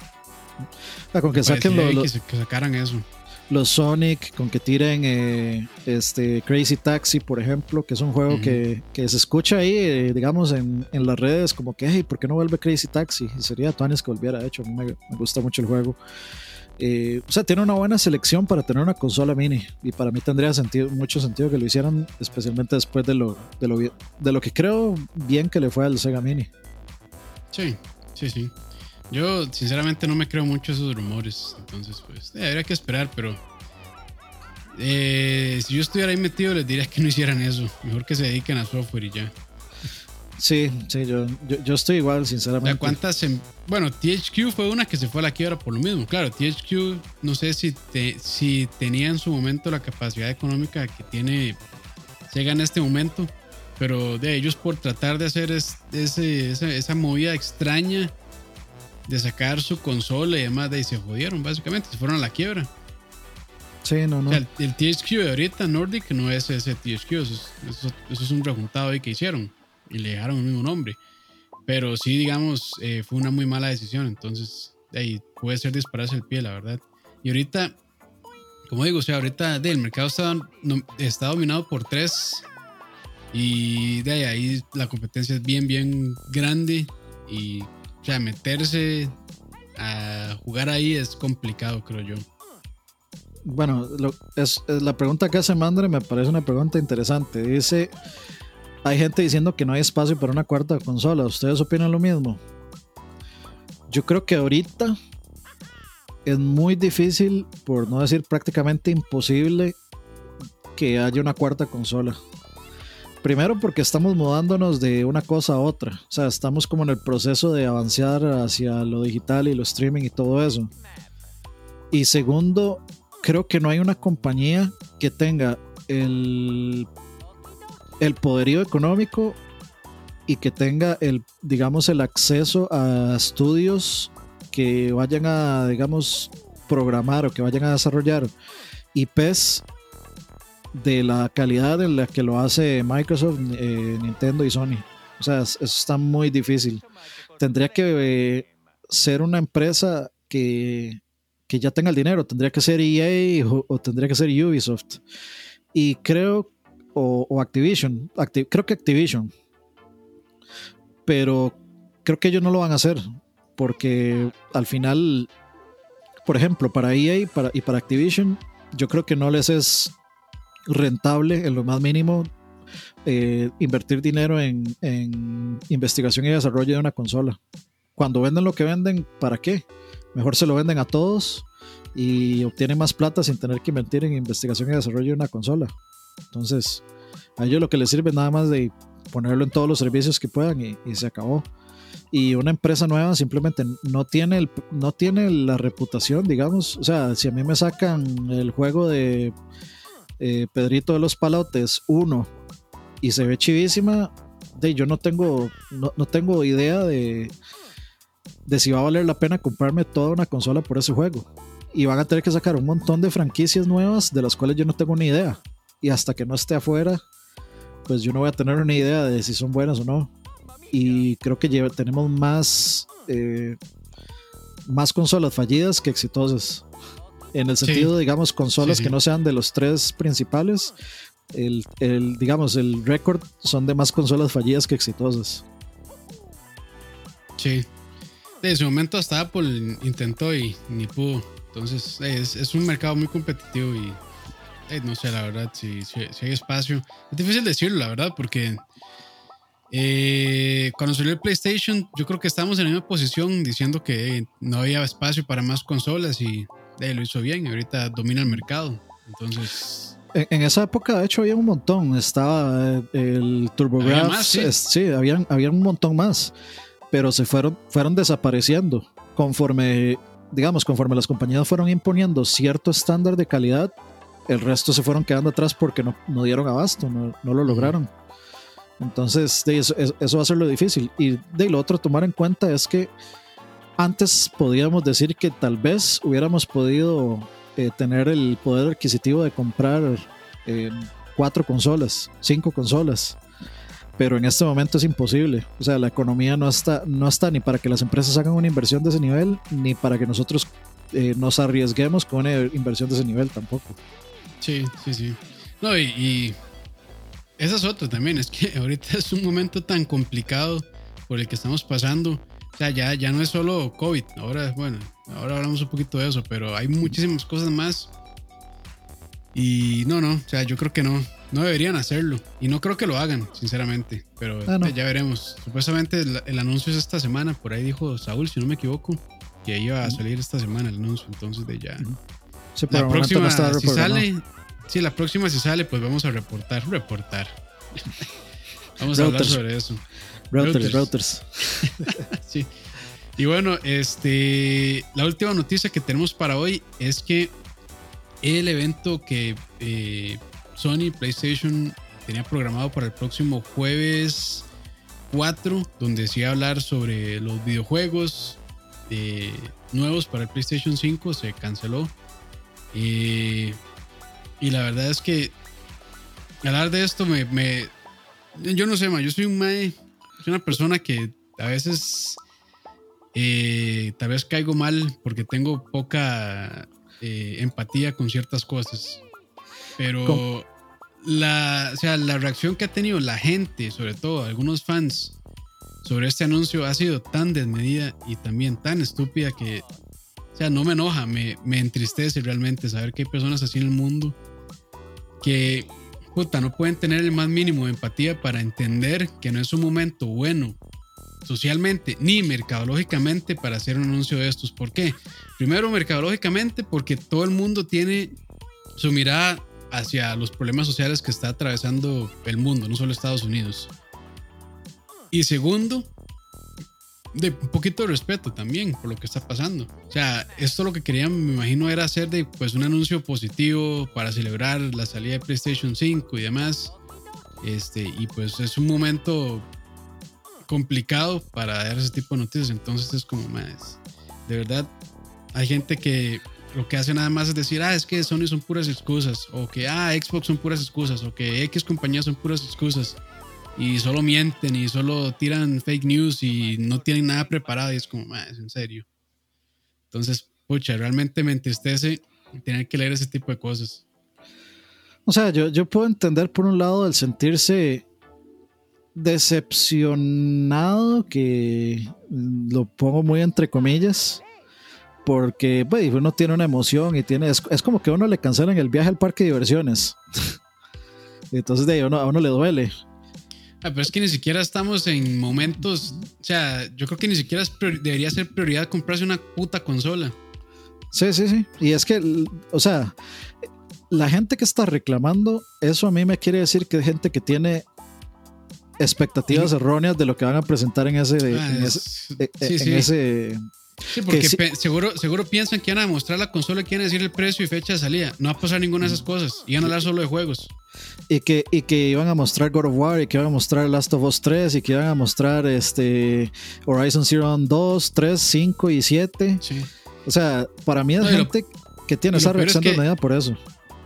Con que saquen los, que, sacaran eso. Los Sonic, con que tiren eh, este Crazy Taxi, por ejemplo, que es un juego que, se escucha ahí, eh, digamos, en, las redes, como que, hey, ¿por qué no vuelve Crazy Taxi? Y sería Tuanis que volviera, de hecho, a mí me, gusta mucho el juego. Eh, o sea, tiene una buena selección para tener una consola mini. Y para mí tendría sentido, mucho sentido que lo hicieran, especialmente después de lo, de lo, de lo que creo bien que le fue al Sega Mini. Sí, Sí, sí. Yo sinceramente no me creo mucho esos rumores. Entonces, pues, eh, habría que esperar, pero eh, si yo estuviera ahí metido, les diría que no hicieran eso. Mejor que se dediquen a software y ya. Sí, sí, yo, yo, estoy igual, sinceramente. ¿Cuántas? bueno, THQ fue una que se fue a la quiebra por lo mismo. Claro, THQ, no sé si, si tenía en su momento la capacidad económica que tiene Sega en este momento pero de ellos por tratar de hacer ese, esa, movida extraña de sacar su consola y demás, de ahí se jodieron básicamente, se fueron a la quiebra. Sí, no, no. el, THQ de ahorita, Nordic, no es ese THQ, eso es, un rejuntado ahí que hicieron y le dejaron el mismo nombre. Pero sí, digamos, eh, fue una muy mala decisión, entonces ahí puede ser dispararse el pie, la verdad. Y ahorita, como digo, o sea, ahorita el mercado está, está dominado por tres y de ahí la competencia es bien, bien grande. Y o sea, meterse a jugar ahí es complicado, creo yo. Bueno, es, la pregunta que hace Mandre me parece una pregunta interesante. Dice, hay gente diciendo que no hay espacio para una cuarta consola. ¿Ustedes opinan lo mismo? Yo creo que ahorita es muy difícil, por no decir prácticamente imposible, que haya una cuarta consola. Primero porque estamos mudándonos de una cosa a otra. O sea, estamos como en el proceso de avanzar hacia lo digital y lo streaming y todo eso. Y segundo, creo que no hay una compañía que tenga el, el poderío económico y que tenga el, digamos, el acceso a estudios que vayan a, digamos, programar o que vayan a desarrollar IPs de la calidad en la que lo hace Microsoft, eh, Nintendo y Sony. O sea, eso está muy difícil. Tendría que eh, ser una empresa que, que, ya tenga el dinero. Tendría que ser EA o, tendría que ser Ubisoft. Y creo, o, Activision, creo que Activision. Pero creo que ellos no lo van a hacer. Porque al final, por ejemplo, para EA para, y para Activision, yo creo que no les es rentable en lo más mínimo eh, invertir dinero en, investigación y desarrollo de una consola. Cuando venden lo que venden, ¿para qué? Mejor se lo venden a todos y obtienen más plata sin tener que invertir en investigación y desarrollo de una consola. Entonces, a ellos lo que les sirve nada más de ponerlo en todos los servicios que puedan y, se acabó. Y una empresa nueva simplemente no tiene, el, no tiene la reputación, digamos. O sea, si a mí me sacan el juego de eh, Pedrito de los Palotes 1 y se ve chivísima, de, yo no tengo, no, tengo idea de, de si va a valer la pena comprarme toda una consola por ese juego. Y van a tener que sacar un montón de franquicias nuevas de las cuales yo no tengo ni idea. Y hasta que no esté afuera, pues yo no voy a tener una idea de si son buenas o no. Y creo que tenemos más, eh, más consolas fallidas que exitosas. En el sentido, digamos, consolas que no sean de los tres principales, el, el digamos, el récord son de más consolas fallidas que exitosas. Sí. En su momento hasta Apple intentó y ni pudo. Entonces es, es un mercado muy competitivo y no sé, la verdad, si, si, hay espacio. Es difícil decirlo, la verdad, porque eh, cuando salió el PlayStation, yo creo que estábamos en la misma posición diciendo que no había espacio para más consolas y lo hizo bien, ahorita domina el mercado. Entonces. En, esa época, de hecho, había un montón. Estaba eh, el TurboGrafx. sí, sí habían, un montón más. Pero se fueron, fueron desapareciendo conforme, digamos, conforme las compañías fueron imponiendo cierto estándar de calidad. El resto se fueron quedando atrás porque no, no dieron abasto, no, no lo lograron. Entonces, de eso, eso, va a ser lo difícil. Y de lo otro, tomar en cuenta es que antes podíamos decir que tal vez hubiéramos podido eh, tener el poder adquisitivo de comprar eh, cuatro consolas, cinco consolas. Pero en este momento es imposible. O sea, la economía no está, no está ni para que las empresas hagan una inversión de ese nivel, ni para que nosotros eh, nos arriesguemos con una inversión de ese nivel tampoco. Sí, sí, sí. No, y, y esa es otra también. Es que ahorita es un momento tan complicado por el que estamos pasando sea, ya, ya no es solo COVID. Ahora, bueno, ahora hablamos un poquito de eso, pero hay muchísimas cosas más. Y no, no, o sea, yo creo que no, no deberían hacerlo. Y no creo que lo hagan, sinceramente. Pero ah, ya veremos. Supuestamente el, anuncio es esta semana, por ahí dijo Saúl, si no me equivoco, que iba a salir esta semana el anuncio. Entonces de ya. la próxima, si sale, sí, la próxima si sale, pues vamos a reportar, reportar. vamos a hablar sobre eso. Routers, routers. sí. Y bueno, este, la última noticia que tenemos para hoy es que el evento que eh, Sony PlayStation tenía programado para el próximo jueves 4, donde se iba a hablar sobre los videojuegos eh, nuevos para el PlayStation 5, se canceló. Eh, y la verdad es que hablar de esto me, me yo no sé, ma, yo soy un mae soy una persona que a veces eh, tal vez caigo mal porque tengo poca eh, empatía con ciertas cosas. Pero la, sea, la reacción que ha tenido la gente, sobre todo algunos fans, sobre este anuncio ha sido tan desmedida y también tan estúpida que, o sea, no me enoja, me, me entristece realmente saber que hay personas así en el mundo que puta, no pueden tener el más mínimo de empatía para entender que no es un momento bueno socialmente ni mercadológicamente para hacer un anuncio de estos. ¿Por qué? Primero, mercadológicamente, porque todo el mundo tiene su mirada hacia los problemas sociales que está atravesando el mundo, no solo Estados Unidos. Y segundo, de un poquito de respeto también por lo que está pasando. O sea, esto lo que querían, me imagino, era hacer de pues un anuncio positivo para celebrar la salida de PlayStation 5 y demás. Este, y pues es un momento complicado para dar ese tipo de noticias. Entonces es como más. de verdad. Hay gente que lo que hace nada más es decir, ah, es que Sony son puras excusas, o que, ah, Xbox son puras excusas, o que X compañías son puras excusas, y solo mienten y solo tiran fake news y no tienen nada preparado, y es como, ah, es en serio. Entonces, pucha, realmente me entristece tener que leer ese tipo de cosas. O sea, yo, yo puedo entender por un lado el sentirse decepcionado, que lo pongo muy entre comillas, porque pues, uno tiene una emoción y tiene, es, como que a uno le cancelan el viaje al parque de diversiones. Entonces de ahí a uno le duele. Ah, pero es que ni siquiera estamos en momentos, o sea, yo creo que ni siquiera debería ser prioridad comprarse una puta consola. Sí, sí, sí. Y es que, o sea, la gente que está reclamando, eso a mí me quiere decir que hay gente que tiene expectativas erróneas de lo que van a presentar en ese, ah, en ese Sí, porque seguro, seguro piensan que van a mostrar la consola, que van a decir el precio y fecha de salida. No va a pasar ninguna de esas cosas. Iban a hablar solo de juegos. Y que, y que iban a mostrar God of War, y que iban a mostrar Last of Us 3, y que iban a mostrar este Horizon Zero Dawn 2, 3, 5 y 7. O sea, para mí es gente que tiene esa reacción de por eso.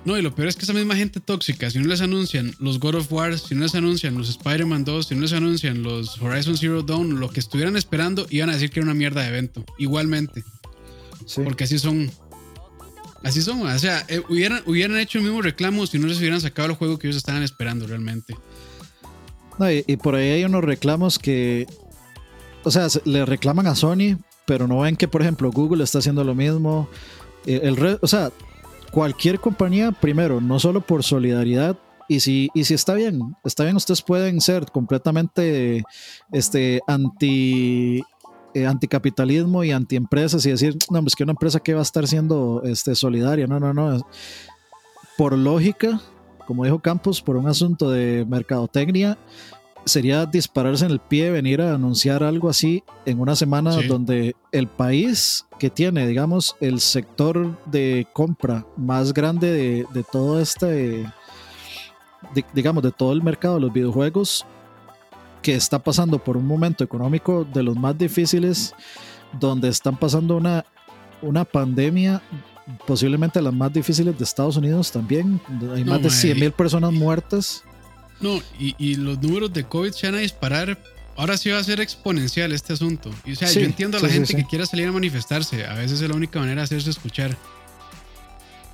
No, y lo peor es que esa misma gente tóxica, si no les anuncian los God of War, si no les anuncian los Spider-Man 2, si no les anuncian los Horizon Zero Dawn, lo que estuvieran esperando, iban a decir que era una mierda de evento. Igualmente. Porque así son. Así son. O sea, eh, hubieran, hubieran hecho el mismo reclamo si no les hubieran sacado el juego que ellos estaban esperando realmente. No, y, por ahí hay unos reclamos que. O sea, le reclaman a Sony, pero no ven que, por ejemplo, Google está haciendo lo mismo. Eh, el, el o sea, cualquier compañía, primero, no solo por solidaridad, y si, y si está bien, está bien, ustedes pueden ser completamente este, anti, eh, anticapitalismo y antiempresas y decir, no, pues que una empresa que va a estar siendo este, solidaria, no, no, no. Por lógica, como dijo Campos, por un asunto de mercadotecnia, sería dispararse en el pie venir a anunciar algo así en una semana donde el país que tiene, digamos, el sector de compra más grande de, todo este, digamos, de todo el mercado de los videojuegos, que está pasando por un momento económico de los más difíciles, donde están pasando una, una pandemia posiblemente las más difíciles de Estados Unidos también. Hay más de 100 mil personas muertas. No, y, los números de COVID se van a disparar. Ahora sí va a ser exponencial este asunto. Y, o sea, yo entiendo a la gente que quiera salir a manifestarse. A veces es la única manera de hacerse escuchar.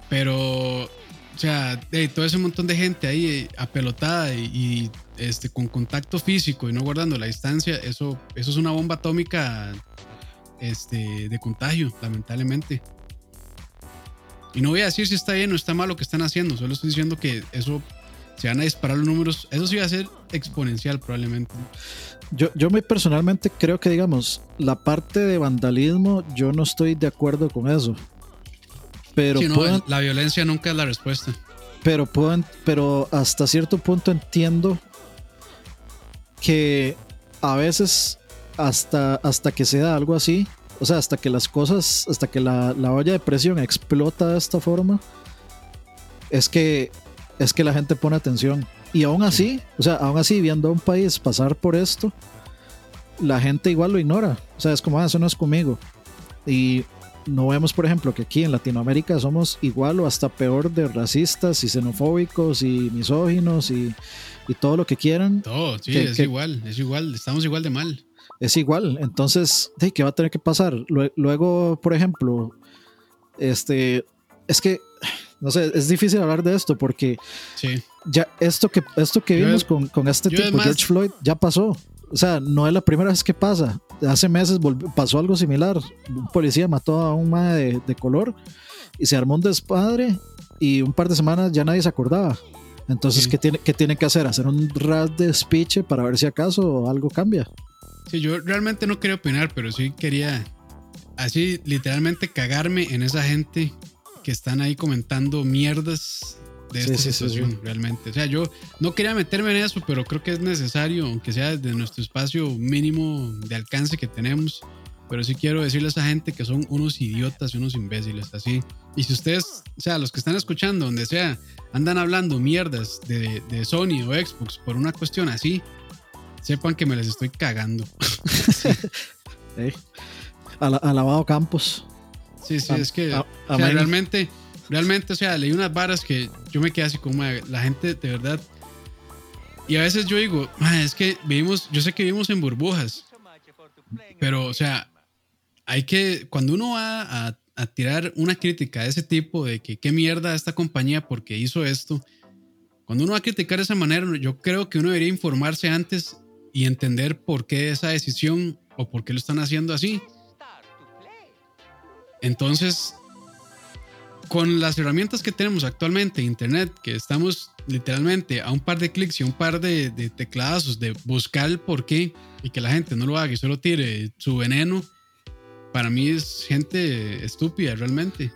Pero, o sea, todo ese montón de gente ahí eh, apelotada y, este, con contacto físico y no guardando la distancia, eso, eso es una bomba atómica este, de contagio, lamentablemente. Y no voy a decir si está bien o está mal lo que están haciendo, solo estoy diciendo que eso se van a disparar los números. Eso sí va a ser exponencial probablemente. Yo, yo muy personalmente creo que, digamos, la parte de vandalismo, yo no estoy de acuerdo con eso. Pero la violencia nunca es la respuesta. Pero, pueden, pero hasta cierto punto entiendo que a veces hasta, hasta que se da algo así, o sea, hasta que las cosas, hasta que la, la olla de presión explota de esta forma, es que es que la gente pone atención. Y aún así, o sea, aún así, viendo a un país pasar por esto, la gente igual lo ignora. O sea, es como, ah, eso no es conmigo. Y no vemos, por ejemplo, que aquí en Latinoamérica somos igual o hasta peor de racistas y xenofóbicos y misóginos y, todo lo que quieran. Todo, sí, es igual, es igual, estamos igual de mal. Es igual, entonces, ¿qué va a tener que pasar? Luego, por ejemplo, este, es que no sé, es difícil hablar de esto porque ya esto que, esto que vimos con, con, este tipo, George Floyd, ya pasó. O sea, no es la primera vez que pasa. Hace meses pasó algo similar. Un policía mató a un madre de, color y se armó un despadre y un par de semanas ya nadie se acordaba. Entonces, ¿qué, tiene, ¿qué tiene que hacer? ¿Hacer un ras de speech para ver si acaso algo cambia? Sí, yo realmente no quería opinar, pero sí quería así literalmente cagarme en esa gente que están ahí comentando mierdas de esta situación, realmente. O sea, yo no quería meterme en eso, pero creo que es necesario, aunque sea desde nuestro espacio mínimo de alcance que tenemos. Pero sí quiero decirle a esa gente que son unos idiotas y unos imbéciles, así. Y si ustedes, o sea, los que están escuchando, donde sea, andan hablando mierdas de, de Sony o Xbox por una cuestión así, sepan que me les estoy cagando. alabado Campos. Sí, sí, es que realmente, realmente, o sea, leí unas varas que yo me quedé así como la gente de verdad. Y a veces yo digo, es que vivimos, yo sé que vivimos en burbujas, pero o sea, hay que, cuando uno va a, a tirar una crítica de ese tipo, de que qué mierda esta compañía porque hizo esto, cuando uno va a criticar de esa manera, yo creo que uno debería informarse antes y entender por qué esa decisión o por qué lo están haciendo así. Entonces, con las herramientas que tenemos actualmente, Internet, que estamos literalmente a un par de clics y un par de, de tecladazos de buscar el por qué y que la gente no lo haga y solo tire su veneno, para mí es gente estúpida realmente.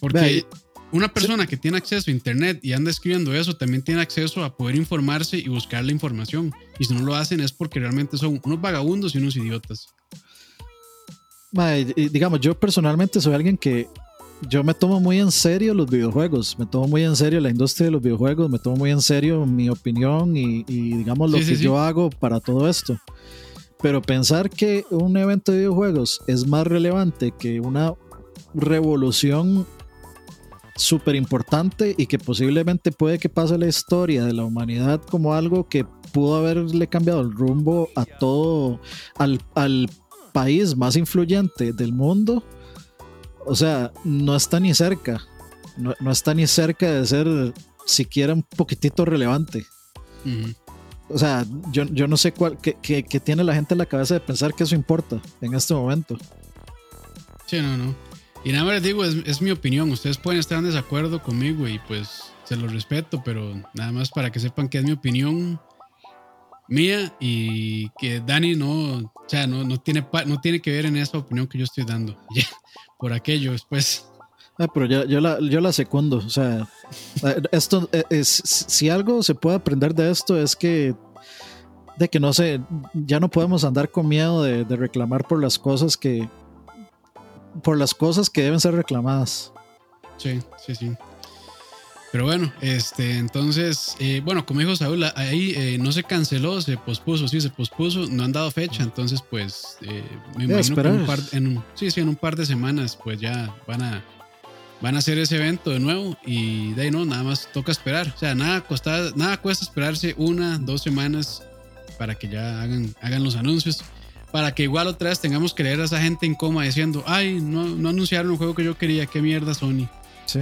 Porque una persona que tiene acceso a Internet y anda escribiendo eso también tiene acceso a poder informarse y buscar la información. Y si no lo hacen es porque realmente son unos vagabundos y unos idiotas. Digamos, yo personalmente soy alguien que yo me tomo muy en serio los videojuegos, me tomo muy en serio la industria de los videojuegos, me tomo muy en serio mi opinión y, digamos lo que yo hago para todo esto. Pero pensar que un evento de videojuegos es más relevante que una revolución súper importante y que posiblemente puede que pase la historia de la humanidad como algo que pudo haberle cambiado el rumbo a todo, al, al país más influyente del mundo, o sea, no está ni cerca, no, no está ni cerca de ser siquiera un poquitito relevante. O sea, yo, yo no sé cuál, qué, qué, tiene la gente en la cabeza de pensar que eso importa en este momento. Sí, no, no. Y nada más les digo, es, mi opinión. Ustedes pueden estar en desacuerdo conmigo y pues se lo respeto, pero nada más para que sepan que es mi opinión mía y que Dani no, o sea, no, no, tiene, no tiene que ver en esa opinión que yo estoy dando. Por aquello, después. Ah, pero yo, yo, la, yo la secundo. O sea, esto eh, es, si algo se puede aprender de esto es que de que no sé, ya no podemos andar con miedo de reclamar por las cosas que, por las cosas que deben ser reclamadas. Sí, sí, sí. Pero bueno, este, entonces, eh, bueno, como dijo Saúl, ahí eh, no se canceló, se pospuso, sí, se pospuso, no han dado fecha, entonces, pues, eh, me imagino que en un, par, en sí, sí, en un par de semanas, pues ya van a, van a hacer ese evento de nuevo y de ahí no, nada más toca esperar. O sea, nada, costa, nada cuesta esperarse una, dos semanas para que ya hagan, hagan los anuncios para que igual otra vez tengamos que leer a esa gente en coma diciendo, ay, no, no anunciaron un juego que yo quería, qué mierda Sony. Sí.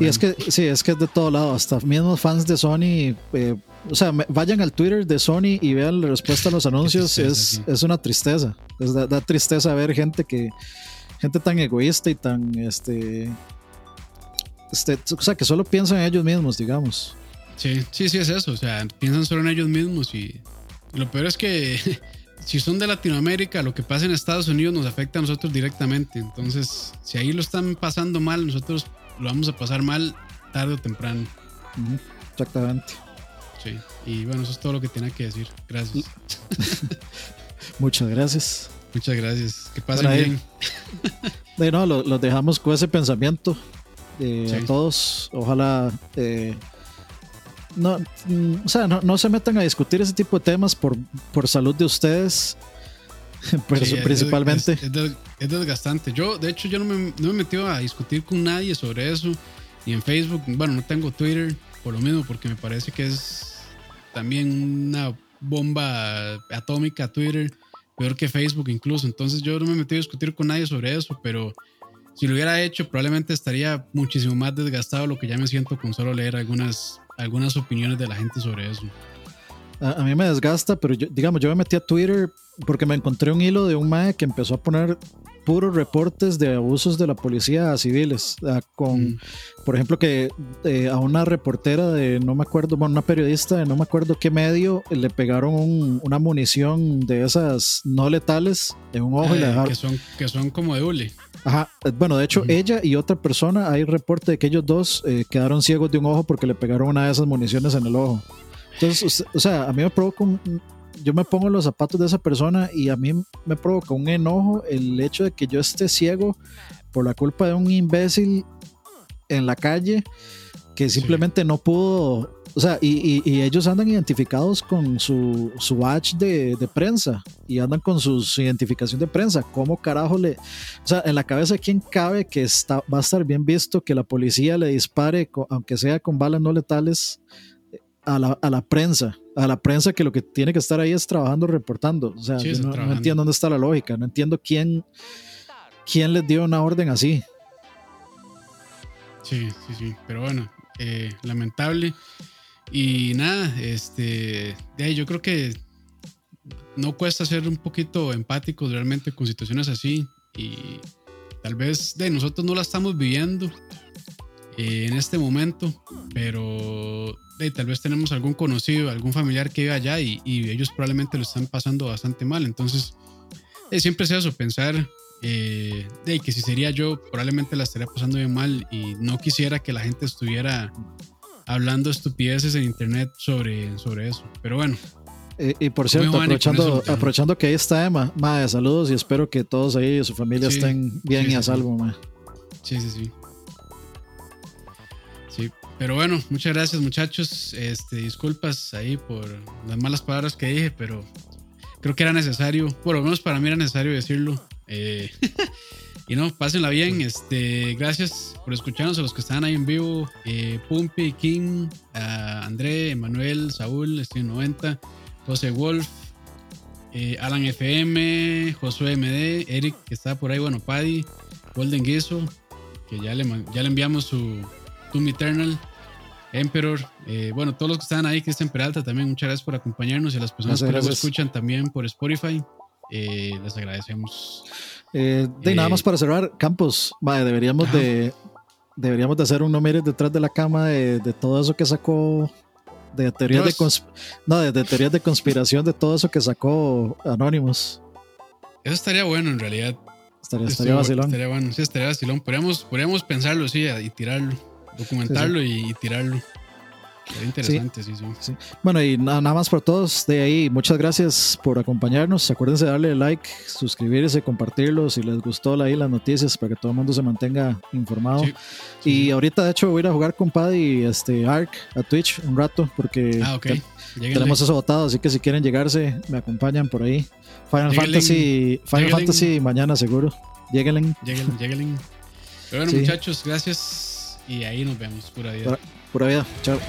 Y es que, sí, es que es de todo lado, hasta mismos fans de Sony, eh, o sea, vayan al Twitter de Sony y vean la respuesta a los anuncios, es, es, una tristeza, es da, tristeza ver gente que, gente tan egoísta y tan, este, este, o sea, que solo piensan en ellos mismos, digamos. Sí, sí, sí es eso, o sea, piensan solo en ellos mismos y lo peor es que si son de Latinoamérica, lo que pasa en Estados Unidos nos afecta a nosotros directamente. Entonces, si ahí lo están pasando mal, nosotros lo vamos a pasar mal tarde o temprano. Exactamente. Sí, y bueno, eso es todo lo que tenía que decir. Gracias. Muchas gracias. Muchas gracias. Que pasen bien. De no, los dejamos con ese pensamiento eh, a todos. Ojalá eh, no, mm, o sea, no, se metan a discutir ese tipo de temas por, por salud de ustedes, principalmente. Es, desgastante. Yo, de hecho, yo no me, no me he metido a discutir con nadie sobre eso, ni en Facebook. Bueno, no tengo Twitter, por lo mismo, porque me parece que es también una bomba atómica Twitter, peor que Facebook incluso. Entonces yo no me he metido a discutir con nadie sobre eso, pero si lo hubiera hecho, probablemente estaría muchísimo más desgastado lo que ya me siento con solo leer algunas algunas opiniones de la gente sobre eso. A, mí me desgasta, pero yo, digamos, yo me metí a Twitter porque me encontré un hilo de un mae que empezó a poner puros reportes de abusos de la policía a civiles, con, mm. por ejemplo, que eh, a una reportera de, no me acuerdo, bueno, una periodista de no me acuerdo qué medio, le pegaron una munición de esas no letales en un ojo y la dejaron. Que son, que son como de hule. Ajá, eh, bueno, de hecho, ella y otra persona, hay reporte de que ellos dos eh, quedaron ciegos de un ojo porque le pegaron una de esas municiones en el ojo. Entonces, o sea, a mí me provoca yo me pongo los zapatos de esa persona y a mí me provoca un enojo el hecho de que yo esté ciego por la culpa de un imbécil en la calle que simplemente no pudo o sea, y, y, ellos andan identificados con su, su badge de, de, prensa y andan con su, identificación de prensa. ¿Cómo carajo le.? O sea, en la cabeza de quién cabe que está, va a estar bien visto que la policía le dispare, aunque sea con balas no letales, a la, a la prensa? A la prensa que lo que tiene que estar ahí es trabajando, reportando. O sea, no, no, entiendo dónde está la lógica, no entiendo quién, quién les dio una orden así. Sí, sí, sí, pero bueno, eh, lamentable. Y nada, este, de yo creo que no cuesta ser un poquito empático realmente con situaciones así y tal vez de nosotros no la estamos viviendo eh, en este momento, pero tal vez tenemos algún conocido, algún familiar que vive allá y, ellos probablemente lo están pasando bastante mal. Entonces, siempre es eso, pensar eh, de que si sería yo, probablemente la estaría pasando bien mal y no quisiera que la gente estuviera hablando estupideces en internet sobre, sobre eso. Pero bueno. y por cierto, aprovechando, aprovechando que ahí está Emma, saludos y espero que todos ahí y su familia estén bien y a salvo, ma. Sí, sí, sí. Pero bueno, muchas gracias muchachos. Este, disculpas ahí por las malas palabras que dije, pero creo que era necesario, por lo menos para mí era necesario decirlo. Eh, Y no, pásenla bien. Este, gracias por escucharnos a los que están ahí en vivo. Eh, Pumpi, King, André, Emanuel, Saúl, Steven 90, José Wolf, eh, Alan FM, Josué MD, Eric, que está por ahí, bueno, Paddy, Golden Guiso, que ya le, ya le enviamos su Doom Eternal. Emperor, eh, bueno, todos los que están ahí, Cristian Peralta también, muchas gracias por acompañarnos y a las personas que nos escuchan también por Spotify, les agradecemos. Eh, de nada más para cerrar, Campos, deberíamos de deberíamos de hacer un número detrás de la cama de, todo eso que sacó de teorías de no, de, teorías de conspiración de todo eso que sacó Anonymous. Eso estaría bueno en realidad. Estaría, estaría vacilón. Estaría bueno, sí, estaría vacilón. Podríamos, podríamos pensarlo, sí, y tirarlo, documentarlo Y, y tirarlo interesante, sí. Sí, Bueno, y nada, más por todos de ahí. Muchas gracias por acompañarnos. Acuérdense de darle like, suscribirse, compartirlo si les gustó ahí las noticias para que todo el mundo se mantenga informado. y ahorita, de hecho, voy a ir a jugar con Paddy y este Ark a Twitch un rato porque ah, tenemos eso votado. Así que si quieren llegarse, me acompañan por ahí. Final Fantasy, Final Fantasy mañana seguro. Lleguen. Lleguen, Pero bueno, muchachos, gracias. Y ahí nos vemos. Pura vida. Pura, vida. Chao.